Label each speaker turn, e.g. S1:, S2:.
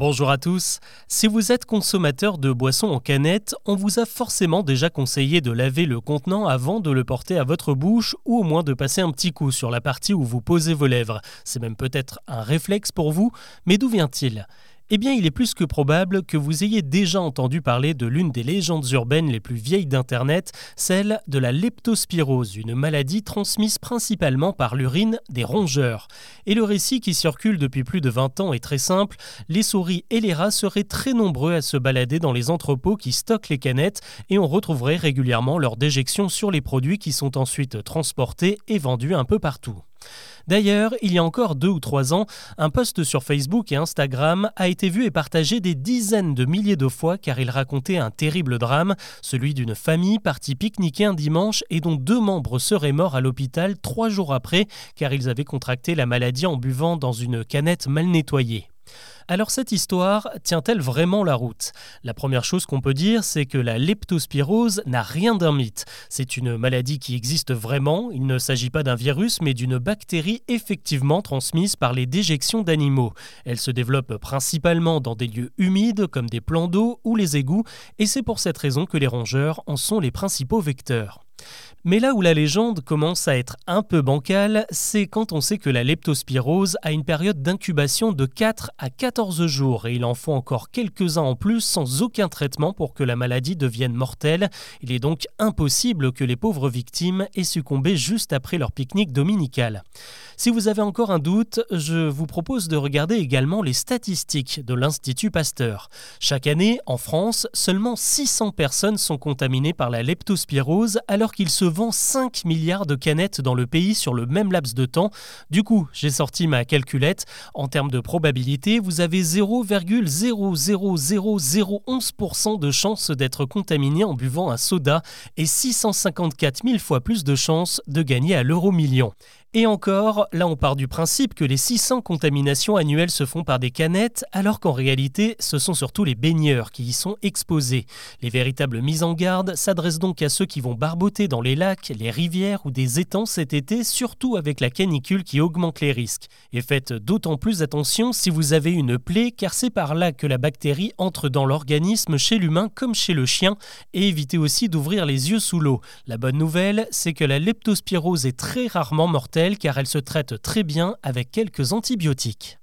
S1: Bonjour à tous. Si vous êtes consommateur de boissons en canette, on vous a forcément déjà conseillé de laver le contenant avant de le porter à votre bouche ou au moins de passer un petit coup sur la partie où vous posez vos lèvres. C'est même peut-être un réflexe pour vous, mais d'où vient-il? Eh bien, il est plus que probable que vous ayez déjà entendu parler de l'une des légendes urbaines les plus vieilles d'Internet, celle de la leptospirose, une maladie transmise principalement par l'urine des rongeurs. Et le récit qui circule depuis plus de 20 ans est très simple, les souris et les rats seraient très nombreux à se balader dans les entrepôts qui stockent les canettes et on retrouverait régulièrement leur déjection sur les produits qui sont ensuite transportés et vendus un peu partout. D'ailleurs, il y a encore deux ou trois ans, un post sur Facebook et Instagram a été vu et partagé des dizaines de milliers de fois car il racontait un terrible drame, celui d'une famille partie pique-niquer un dimanche et dont deux membres seraient morts à l'hôpital trois jours après car ils avaient contracté la maladie en buvant dans une canette mal nettoyée. Alors cette histoire tient-elle vraiment la route? La première chose qu'on peut dire, c'est que la leptospirose n'a rien d'un mythe. C'est une maladie qui existe vraiment, il ne s'agit pas d'un virus mais d'une bactérie effectivement transmise par les déjections d'animaux. Elle se développe principalement dans des lieux humides comme des plans d'eau ou les égouts et c'est pour cette raison que les rongeurs en sont les principaux vecteurs. Mais là où la légende commence à être un peu bancale, c'est quand on sait que la leptospirose a une période d'incubation de 4 à 14 jours et il en faut encore quelques-uns en plus sans aucun traitement pour que la maladie devienne mortelle. Il est donc impossible que les pauvres victimes aient succombé juste après leur pique-nique dominical. Si vous avez encore un doute, je vous propose de regarder également les statistiques de l'Institut Pasteur. Chaque année, en France, seulement 600 personnes sont contaminées par la leptospirose alors qu'il se 5 milliards de canettes dans le pays sur le même laps de temps. Du coup, j'ai sorti ma calculette. En termes de probabilité, vous avez 0,00011% de chances d'être contaminé en buvant un soda et 654 000 fois plus de chances de gagner à l'euro million. Et encore, là on part du principe que les 600 contaminations annuelles se font par des canettes, alors qu'en réalité ce sont surtout les baigneurs qui y sont exposés. Les véritables mises en garde s'adressent donc à ceux qui vont barboter dans les lacs, les rivières ou des étangs cet été, surtout avec la canicule qui augmente les risques. Et faites d'autant plus attention si vous avez une plaie, car c'est par là que la bactérie entre dans l'organisme chez l'humain comme chez le chien, et évitez aussi d'ouvrir les yeux sous l'eau. La bonne nouvelle, c'est que la leptospirose est très rarement car elle se traite très bien avec quelques antibiotiques.